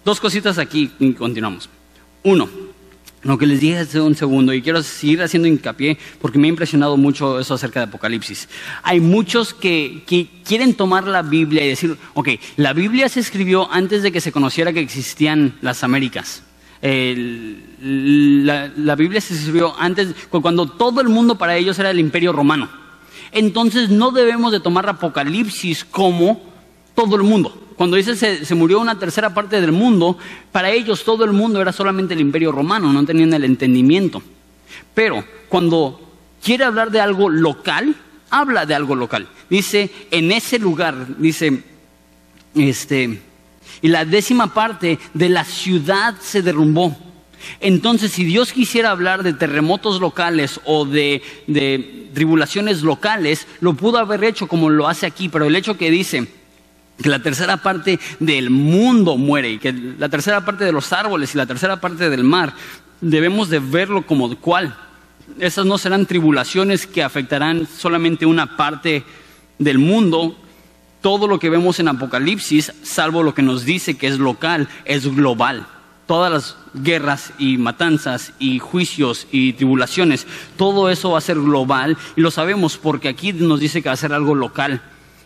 dos cositas aquí y continuamos. Uno, lo que les dije hace un segundo, y quiero seguir haciendo hincapié porque me ha impresionado mucho eso acerca de Apocalipsis. Hay muchos que, quieren tomar la Biblia y decir, ok, la Biblia se escribió antes de que se conociera que existían las Américas. la, la Biblia se escribió antes, cuando todo el mundo para ellos era el imperio romano. Entonces no debemos de tomar Apocalipsis como todo el mundo cuando dice se, murió una tercera parte del mundo, para ellos todo el mundo era solamente el imperio romano, no tenían el entendimiento. Pero cuando quiere hablar de algo local, habla de algo local. Dice, en ese lugar, dice, este, y la décima parte de la ciudad se derrumbó. Entonces, si Dios quisiera hablar de terremotos locales o de tribulaciones locales, lo pudo haber hecho como lo hace aquí, pero el hecho que dice, que la tercera parte del mundo muere y que la tercera parte de los árboles y la tercera parte del mar debemos de verlo como cual. Esas no serán tribulaciones que afectarán solamente una parte del mundo. Todo lo que vemos en Apocalipsis, salvo lo que nos dice que es local, es global. Todas las guerras y matanzas y juicios y tribulaciones, todo eso va a ser global y lo sabemos porque aquí nos dice que va a ser algo local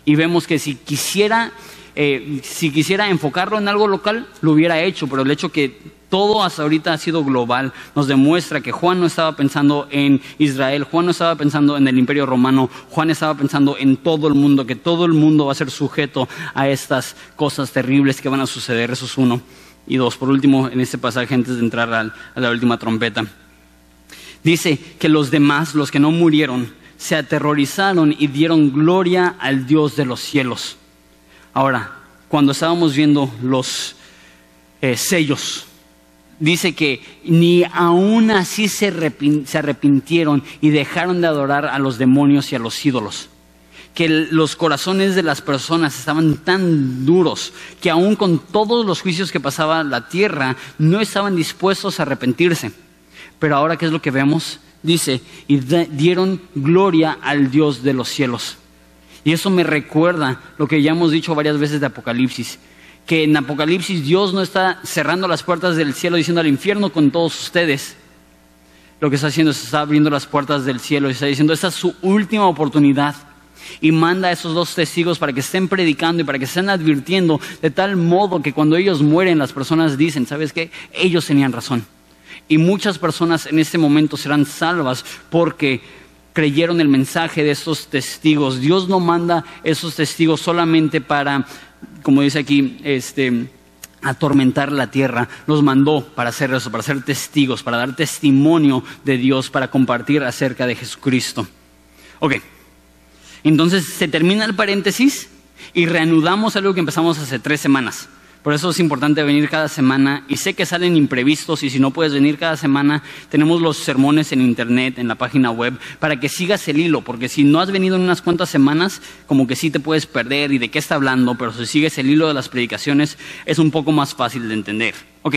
y vemos que si quisiera, eh, si quisiera enfocarlo en algo local, lo hubiera hecho, pero el hecho que todo hasta ahorita ha sido global nos demuestra que Juan no estaba pensando en Israel, Juan no estaba pensando en el imperio romano, Juan estaba pensando en todo el mundo, que todo el mundo va a ser sujeto a estas cosas terribles que van a suceder, eso es uno. Y dos, por último, en este pasaje, antes de entrar a la última trompeta, dice que los demás, los que no murieron, se aterrorizaron y dieron gloria al Dios de los cielos. Ahora, cuando estábamos viendo los eh, sellos, dice que ni aún así se, arrepintieron y dejaron de adorar a los demonios y a los ídolos. Que los corazones de las personas estaban tan duros que aún con todos los juicios que pasaba la tierra, no estaban dispuestos a arrepentirse. Pero ahora, ¿qué es lo que vemos? Dice, y dieron gloria al Dios de los cielos. Y eso me recuerda lo que ya hemos dicho varias veces de Apocalipsis, que en Apocalipsis Dios no está cerrando las puertas del cielo diciendo al infierno con todos ustedes. Lo que está haciendo es está abriendo las puertas del cielo y está diciendo, esta es su última oportunidad. Y manda a esos dos testigos para que estén predicando y para que estén advirtiendo de tal modo que cuando ellos mueren las personas dicen, ¿sabes qué? Ellos tenían razón. Y muchas personas en este momento serán salvas porque creyeron el mensaje de estos testigos. Dios no manda esos testigos solamente para, como dice aquí, este, atormentar la tierra. Los mandó para hacer eso, para ser testigos, para dar testimonio de Dios, para compartir acerca de Jesucristo. Ok, entonces se termina el paréntesis y reanudamos algo que empezamos hace tres semanas. Por eso es importante venir cada semana y sé que salen imprevistos y si no puedes venir cada semana, tenemos los sermones en internet, en la página web, para que sigas el hilo, porque si no has venido en unas cuantas semanas, como que sí te puedes perder y de qué está hablando, pero si sigues el hilo de las predicaciones es un poco más fácil de entender. Ok,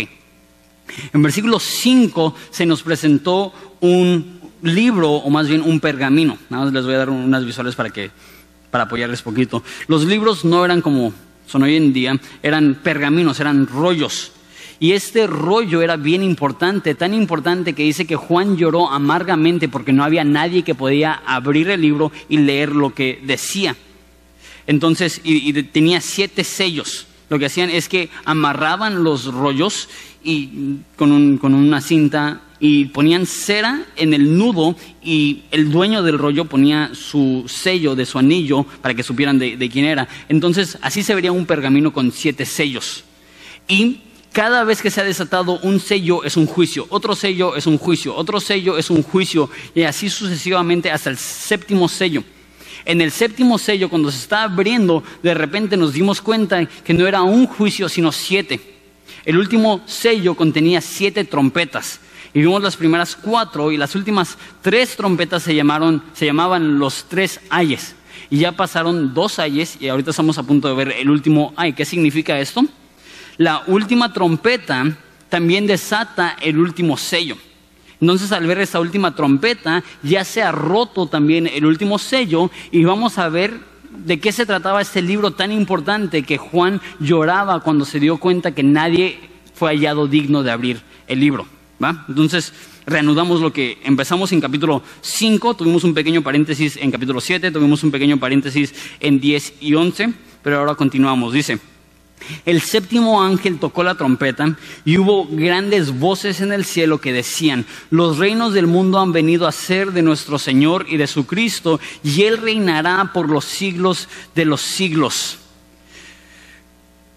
en versículo 5 se nos presentó un libro o más bien un pergamino. Nada más les voy a dar unas visuales para que para apoyarles poquito. Los libros no eran como son hoy en día, eran pergaminos, eran rollos. Y este rollo era bien importante, tan importante que dice que Juan lloró amargamente porque no había nadie que podía abrir el libro y leer lo que decía. Entonces, y, tenía siete sellos. Lo que hacían es que amarraban los rollos y con, con una cinta y ponían cera en el nudo y el dueño del rollo ponía su sello de su anillo para que supieran de, quién era. Entonces así se vería un pergamino con siete sellos. Y cada vez que se ha desatado un sello es un juicio, otro sello es un juicio, otro sello es un juicio y así sucesivamente hasta el séptimo sello. En el séptimo sello, cuando se está abriendo, de repente nos dimos cuenta que no era un juicio, sino siete. El último sello contenía siete trompetas Y vimos las primeras cuatro y las últimas tres trompetas se, llamaron, se llamaban los tres ayes. Y ya pasaron dos ayes y ahorita estamos a punto de ver el último ay. ¿Qué significa esto? La última trompeta también desata el último sello. Entonces al ver esa última trompeta ya se ha roto también el último sello y vamos a ver de qué se trataba este libro tan importante que Juan lloraba cuando se dio cuenta que nadie fue hallado digno de abrir el libro. ¿Va? Entonces, reanudamos lo que empezamos en capítulo 5, tuvimos un pequeño paréntesis en capítulo 7, tuvimos un pequeño paréntesis en 10 y 11, pero ahora continuamos. Dice, el séptimo ángel tocó la trompeta y hubo grandes voces en el cielo que decían, los reinos del mundo han venido a ser de nuestro Señor y de su Cristo, y Él reinará por los siglos de los siglos.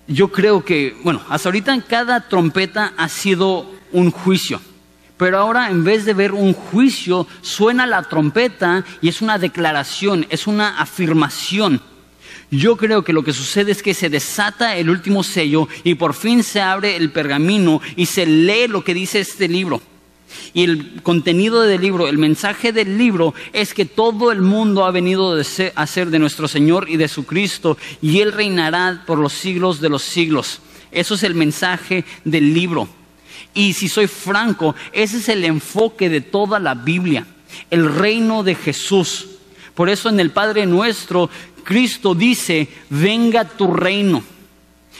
Yo creo que, bueno, hasta ahorita cada trompeta ha sido un juicio. Pero ahora en vez de ver un juicio, suena la trompeta y es una declaración, es una afirmación. Yo creo que lo que sucede es que se desata el último sello y por fin se abre el pergamino y se lee lo que dice este libro. Y el contenido del libro, el mensaje del libro es que todo el mundo ha venido a ser de nuestro Señor y de su Cristo y Él reinará por los siglos de los siglos. Eso es el mensaje del libro. Y si soy franco, ese es el enfoque de toda la Biblia, el reino de Jesús. Por eso en el Padre nuestro Cristo dice, venga tu reino.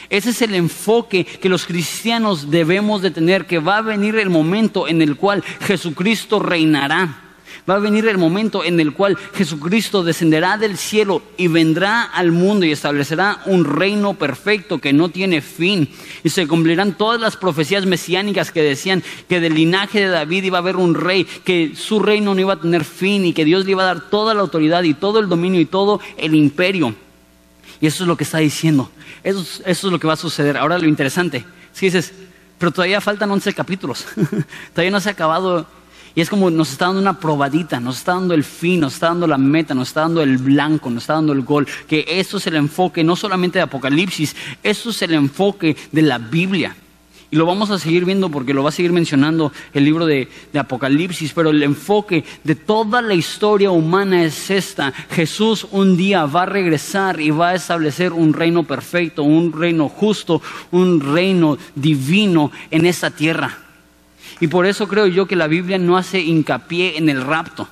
Ese es el enfoque que los cristianos debemos de tener, que va a venir el momento en el cual Jesucristo reinará. Va a venir el momento en el cual Jesucristo descenderá del cielo y vendrá al mundo y establecerá un reino perfecto que no tiene fin. Y se cumplirán todas las profecías mesiánicas que decían que del linaje de David iba a haber un rey, que su reino no iba a tener fin y que Dios le iba a dar toda la autoridad y todo el dominio y todo el imperio. Y eso es lo que está diciendo. Eso, eso es lo que va a suceder. Ahora lo interesante, si dices, pero todavía faltan 11 capítulos. todavía no se ha acabado y es como nos está dando una probadita, nos está dando el fin, nos está dando la meta, nos está dando el blanco, nos está dando el gol. Que eso es el enfoque no solamente de Apocalipsis, eso es el enfoque de la Biblia. Y lo vamos a seguir viendo porque lo va a seguir mencionando el libro de, de, Apocalipsis, pero el enfoque de toda la historia humana es esta. Jesús un día va a regresar y va a establecer un reino perfecto, un reino justo, un reino divino en esta tierra. Y por eso creo yo que la Biblia no hace hincapié en el rapto.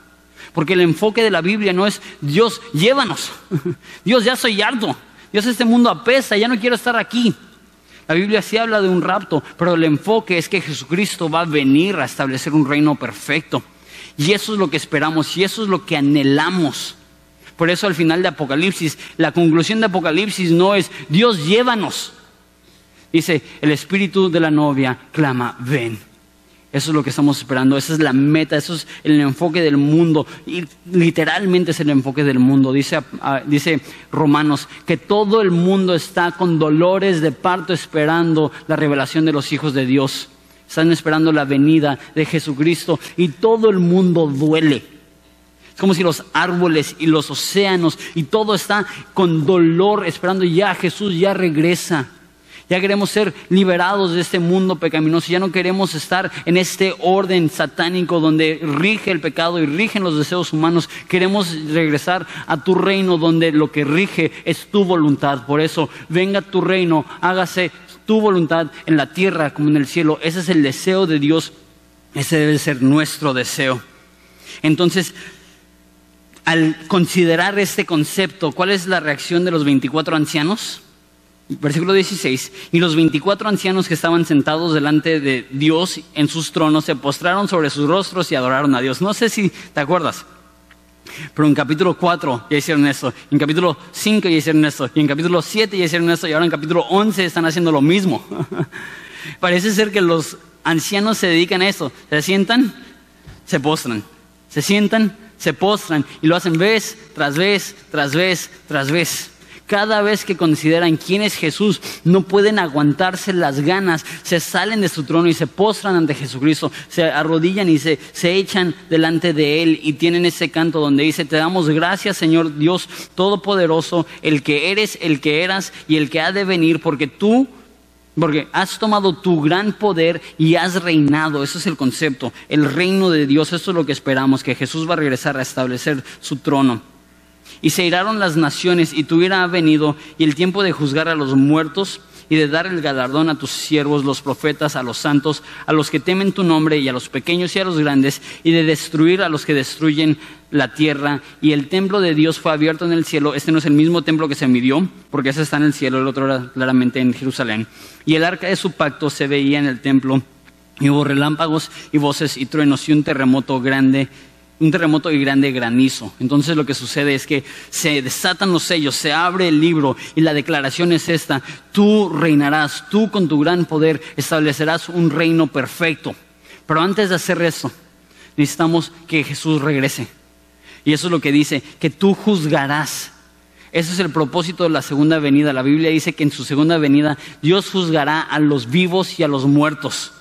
Porque el enfoque de la Biblia no es Dios, llévanos. Dios, ya soy harto. Dios, este mundo apesa, ya no quiero estar aquí. La Biblia sí habla de un rapto, pero el enfoque es que Jesucristo va a venir a establecer un reino perfecto. Y eso es lo que esperamos y eso es lo que anhelamos. Por eso al final de Apocalipsis, la conclusión de Apocalipsis no es Dios llévanos. Dice, el espíritu de la novia clama, ven. Eso es lo que estamos esperando, esa es la meta, eso es el enfoque del mundo. Y literalmente es el enfoque del mundo. Dice, ah, dice Romanos que todo el mundo está con dolores de parto esperando la revelación de los hijos de Dios. Están esperando la venida de Jesucristo y todo el mundo duele. Es como si los árboles y los océanos y todo está con dolor esperando ya Jesús ya regresa. Ya queremos ser liberados de este mundo pecaminoso. Ya no queremos estar en este orden satánico donde rige el pecado y rigen los deseos humanos. Queremos regresar a tu reino donde lo que rige es tu voluntad. Por eso, venga tu reino, hágase tu voluntad en la tierra como en el cielo. Ese es el deseo de Dios. Ese debe ser nuestro deseo. Entonces, al considerar este concepto, ¿cuál es la reacción de los 24 ancianos? Versículo 16. Y los 24 ancianos que estaban sentados delante de Dios en sus tronos se postraron sobre sus rostros y adoraron a Dios. No sé si te acuerdas, pero en capítulo 4 ya hicieron eso, en capítulo 5 ya hicieron eso, y en capítulo 7 ya hicieron eso, y ahora en capítulo 11 están haciendo lo mismo. Parece ser que los ancianos se dedican a eso. Se sientan, se postran. Se sientan, se postran, y lo hacen vez tras vez, tras vez, tras vez. Cada vez que consideran quién es Jesús, no pueden aguantarse las ganas, se salen de su trono y se postran ante Jesucristo, se arrodillan y se, se echan delante de Él y tienen ese canto donde dice, te damos gracias Señor Dios Todopoderoso, el que eres, el que eras y el que ha de venir, porque tú Porque has tomado tu gran poder y has reinado. Ese es el concepto. El reino de Dios. Eso es lo que esperamos, que Jesús va a regresar a establecer su trono. Y se iraron las naciones y tuviera venido y el tiempo de juzgar a los muertos y de dar el galardón a tus siervos, los profetas, a los santos, a los que temen tu nombre y a los pequeños y a los grandes, y de destruir a los que destruyen la tierra. Y el templo de Dios fue abierto en el cielo. Este no es el mismo templo que se midió, porque ese está en el cielo, el otro era claramente en Jerusalén. Y el arca de su pacto se veía en el templo. Y hubo relámpagos y voces y truenos y un terremoto grande un terremoto y grande granizo. Entonces lo que sucede es que se desatan los sellos, se abre el libro y la declaración es esta, tú reinarás, tú con tu gran poder establecerás un reino perfecto. Pero antes de hacer eso, necesitamos que Jesús regrese. Y eso es lo que dice, que tú juzgarás. Ese es el propósito de la segunda venida. La Biblia dice que en su segunda venida Dios juzgará a los vivos y a los muertos.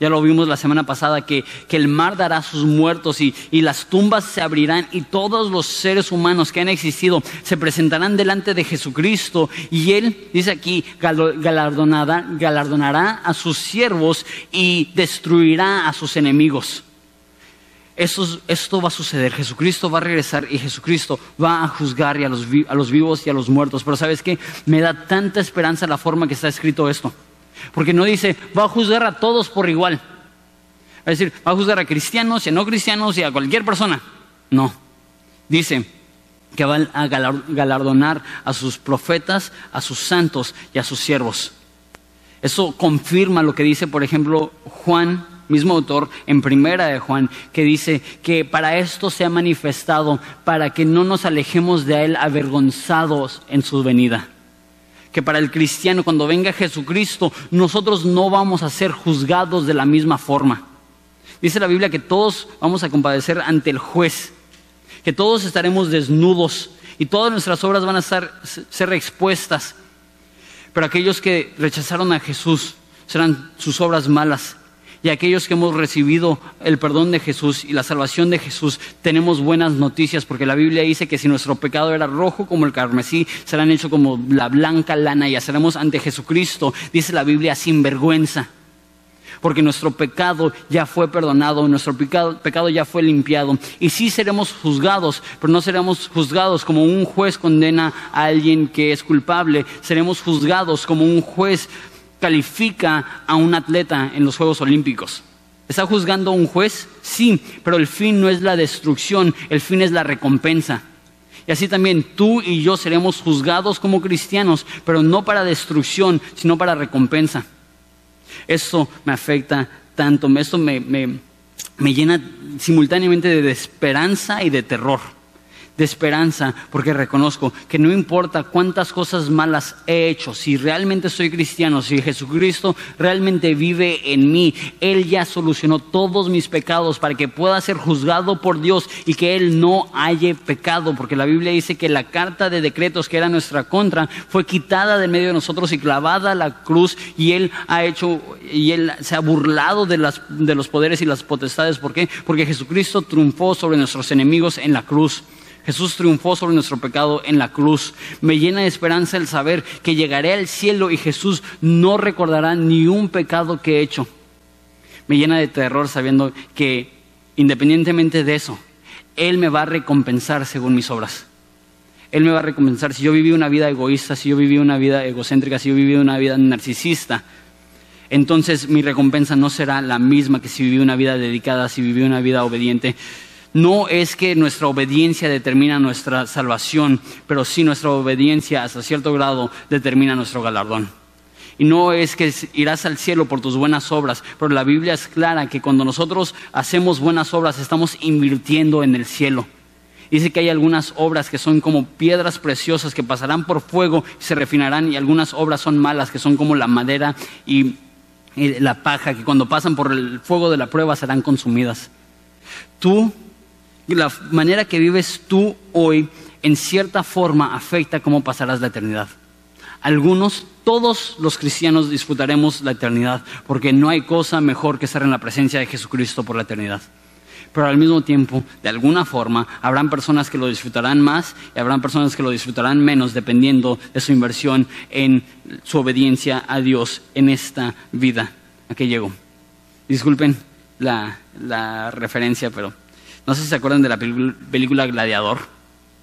Ya lo vimos la semana pasada, que, el mar dará sus muertos y, las tumbas se abrirán y todos los seres humanos que han existido se presentarán delante de Jesucristo y Él, dice aquí, galardonará, galardonará a sus siervos y destruirá a sus enemigos. esto va a suceder. Jesucristo va a regresar y Jesucristo va a juzgar a, los, a los vivos y a los muertos. Pero ¿sabes qué? Me da tanta esperanza la forma que está escrito esto. Porque no dice, va a juzgar a todos por igual. A decir, va a juzgar a cristianos y a no cristianos y a cualquier persona. No. Dice que va a galardonar a sus profetas, a sus santos y a sus siervos. Eso confirma lo que dice, por ejemplo, Juan, mismo autor, en primera de Juan, que dice que para esto se ha manifestado, para que no nos alejemos de él avergonzados en su venida que para el cristiano cuando venga Jesucristo nosotros no vamos a ser juzgados de la misma forma. Dice la Biblia que todos vamos a compadecer ante el juez, que todos estaremos desnudos y todas nuestras obras van a ser expuestas. Pero aquellos que rechazaron a Jesús serán sus obras malas y aquellos que hemos recibido el perdón de Jesús y la salvación de Jesús, tenemos buenas noticias porque la Biblia dice que si nuestro pecado era rojo como el carmesí, serán hechos como la blanca lana y haceremos ante Jesucristo, dice la Biblia, sin vergüenza. Porque nuestro pecado ya fue perdonado, nuestro pecado, pecado ya fue limpiado. Y sí seremos juzgados, pero no seremos juzgados como un juez condena a alguien que es culpable. Seremos juzgados como un juez califica a un atleta en los Juegos Olímpicos. ¿Está juzgando a un juez? Sí, pero el fin no es la destrucción, el fin es la recompensa. Y así también tú y yo seremos juzgados como cristianos, pero no para destrucción, sino para recompensa. Esto me afecta tanto, esto me, me llena simultáneamente de esperanza y de terror de esperanza, porque reconozco que no importa cuántas cosas malas he hecho, si realmente soy cristiano, si Jesucristo realmente vive en mí, Él ya solucionó todos mis pecados para que pueda ser juzgado por Dios y que Él no haya pecado, porque la Biblia dice que la carta de decretos que era nuestra contra fue quitada de medio de nosotros y clavada a la cruz y Él ha hecho, y Él se ha burlado de, las, de los poderes y las potestades. ¿Por qué? Porque Jesucristo triunfó sobre nuestros enemigos en la cruz. Jesús triunfó sobre nuestro pecado en la cruz. Me llena de esperanza el saber que llegaré al cielo y Jesús no recordará ni un pecado que he hecho. Me llena de terror sabiendo que independientemente de eso, Él me va a recompensar según mis obras. Él me va a recompensar si yo viví una vida egoísta, si yo viví una vida egocéntrica, si yo viví una vida narcisista. Entonces mi recompensa no será la misma que si viví una vida dedicada, si viví una vida obediente, no es que nuestra obediencia determina nuestra salvación, pero sí nuestra obediencia hasta cierto grado determina nuestro galardón. Y no es que irás al cielo por tus buenas obras, pero la Biblia es clara que cuando nosotros hacemos buenas obras estamos invirtiendo en el cielo. Dice que hay algunas obras que son como piedras preciosas que pasarán por fuego y se refinarán y algunas obras son malas que son como la madera y la paja que cuando pasan por el fuego de la prueba serán consumidas. Tú la manera que vives tú hoy en cierta forma afecta cómo pasarás la eternidad. Algunos, todos los cristianos disfrutaremos la eternidad, porque no hay cosa mejor que estar en la presencia de Jesucristo por la eternidad. pero al mismo tiempo, de alguna forma, habrán personas que lo disfrutarán más y habrán personas que lo disfrutarán menos dependiendo de su inversión en su obediencia a Dios en esta vida. ¿A qué llego? Disculpen la, la referencia, pero no sé si se acuerdan de la película Gladiador,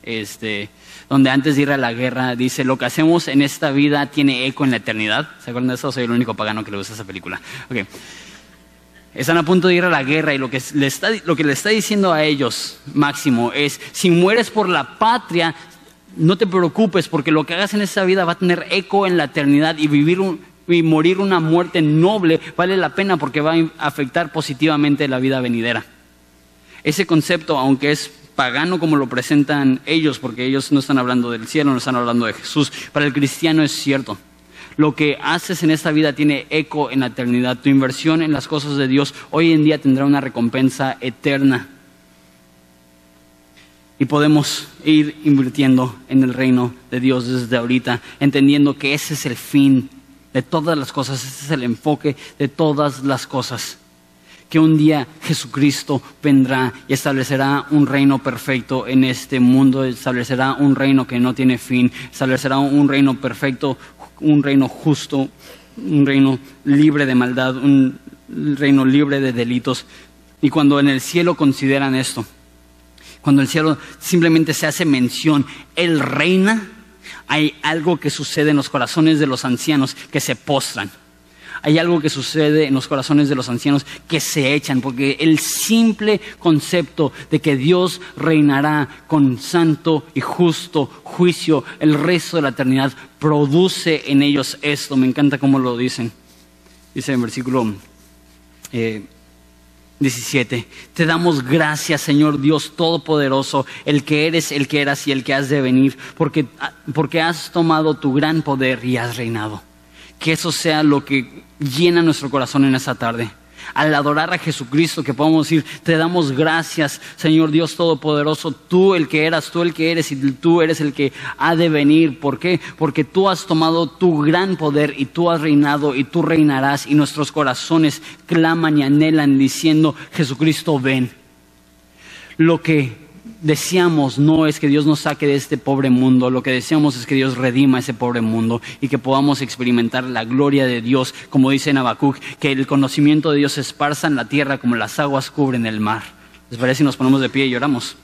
este, donde antes de ir a la guerra dice, lo que hacemos en esta vida tiene eco en la eternidad. ¿Se acuerdan de eso? Soy el único pagano que le gusta esa película. Okay. Están a punto de ir a la guerra y lo que, le está, lo que le está diciendo a ellos, Máximo, es, si mueres por la patria, no te preocupes porque lo que hagas en esta vida va a tener eco en la eternidad y vivir y morir una muerte noble vale la pena porque va a afectar positivamente la vida venidera. Ese concepto, aunque es pagano como lo presentan ellos, porque ellos no están hablando del cielo, no están hablando de Jesús, para el cristiano es cierto. Lo que haces en esta vida tiene eco en la eternidad. Tu inversión en las cosas de Dios hoy en día tendrá una recompensa eterna. Y podemos ir invirtiendo en el reino de Dios desde ahorita, entendiendo que ese es el fin de todas las cosas, ese es el enfoque de todas las cosas. Que un día Jesucristo vendrá y establecerá un reino perfecto en este mundo, establecerá un reino que no tiene fin, establecerá un reino perfecto un reino justo, un reino libre de maldad, un reino libre de delitos. Y cuando en el cielo consideran esto, cuando el cielo simplemente se hace mención, Él reina, hay algo que sucede en los corazones de los ancianos que se postran hay algo que sucede en los corazones de los ancianos que se echan, porque el simple concepto de que Dios reinará con santo y justo juicio el resto de la eternidad produce en ellos esto. Me encanta cómo lo dicen. Dice en versículo 17, eh, te damos gracias Señor Dios Todopoderoso, el que eres, el que eras y el que has de venir, porque, porque has tomado tu gran poder y has reinado que eso sea lo que llena nuestro corazón en esa tarde. Al adorar a Jesucristo, que podamos decir, te damos gracias, Señor Dios Todopoderoso, tú el que eras, tú el que eres y tú eres el que ha de venir. ¿Por qué? Porque tú has tomado tu gran poder y tú has reinado y tú reinarás y nuestros corazones claman y anhelan diciendo, Jesucristo, ven. Lo que deseamos no es que Dios nos saque de este pobre mundo, lo que deseamos es que Dios redima ese pobre mundo y que podamos experimentar la gloria de Dios, como dice en Habacuc, que el conocimiento de Dios se esparza en la tierra como las aguas cubren el mar. ¿Les parece si nos ponemos de pie y lloramos?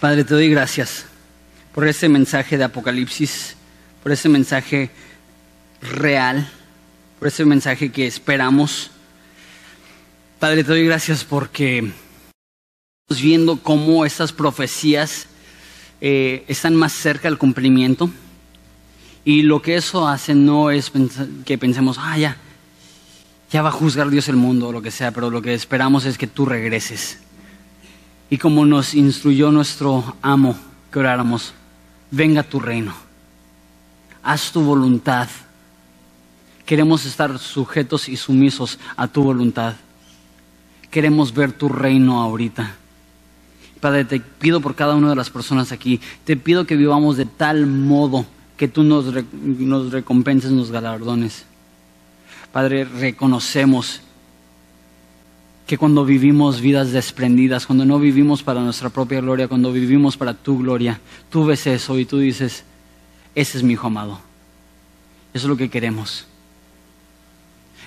Padre, te doy gracias por este mensaje de Apocalipsis por ese mensaje real, por ese mensaje que esperamos. Padre, te doy gracias porque estamos viendo cómo estas profecías eh, están más cerca del cumplimiento. Y lo que eso hace no es que pensemos, ah, ya, ya va a juzgar Dios el mundo o lo que sea, pero lo que esperamos es que tú regreses. Y como nos instruyó nuestro amo que oráramos, venga tu reino haz tu voluntad. Queremos estar sujetos y sumisos a tu voluntad. Queremos ver tu reino ahorita. Padre, te pido por cada una de las personas aquí, te pido que vivamos de tal modo que tú nos, recompenses, nos galardones. Padre, reconocemos que cuando vivimos vidas desprendidas, cuando no vivimos para nuestra propia gloria, cuando vivimos para tu gloria, tú ves eso y tú dices, ese es mi hijo amado. Eso es lo que queremos.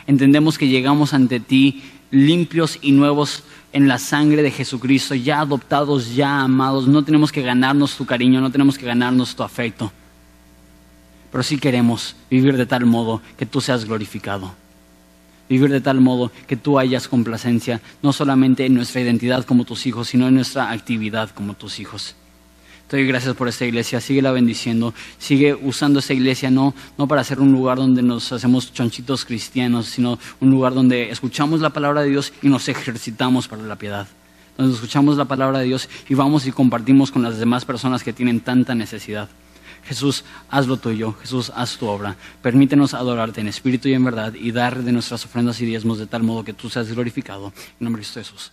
Entendemos que llegamos ante ti limpios y nuevos en la sangre de Jesucristo, ya adoptados, ya amados. No tenemos que ganarnos tu cariño, no tenemos que ganarnos tu afecto. Pero sí queremos vivir de tal modo que tú seas glorificado. Vivir de tal modo que tú hayas complacencia, no solamente en nuestra identidad como tus hijos, sino en nuestra actividad como tus hijos. Te doy gracias por esta iglesia, sigue la bendiciendo, sigue usando esta iglesia no, no para ser un lugar donde nos hacemos chonchitos cristianos, sino un lugar donde escuchamos la palabra de Dios y nos ejercitamos para la piedad. Donde escuchamos la palabra de Dios y vamos y compartimos con las demás personas que tienen tanta necesidad. Jesús, haz lo tuyo, Jesús, haz tu obra. Permítenos adorarte en espíritu y en verdad y dar de nuestras ofrendas y diezmos de tal modo que tú seas glorificado. En nombre de Jesús.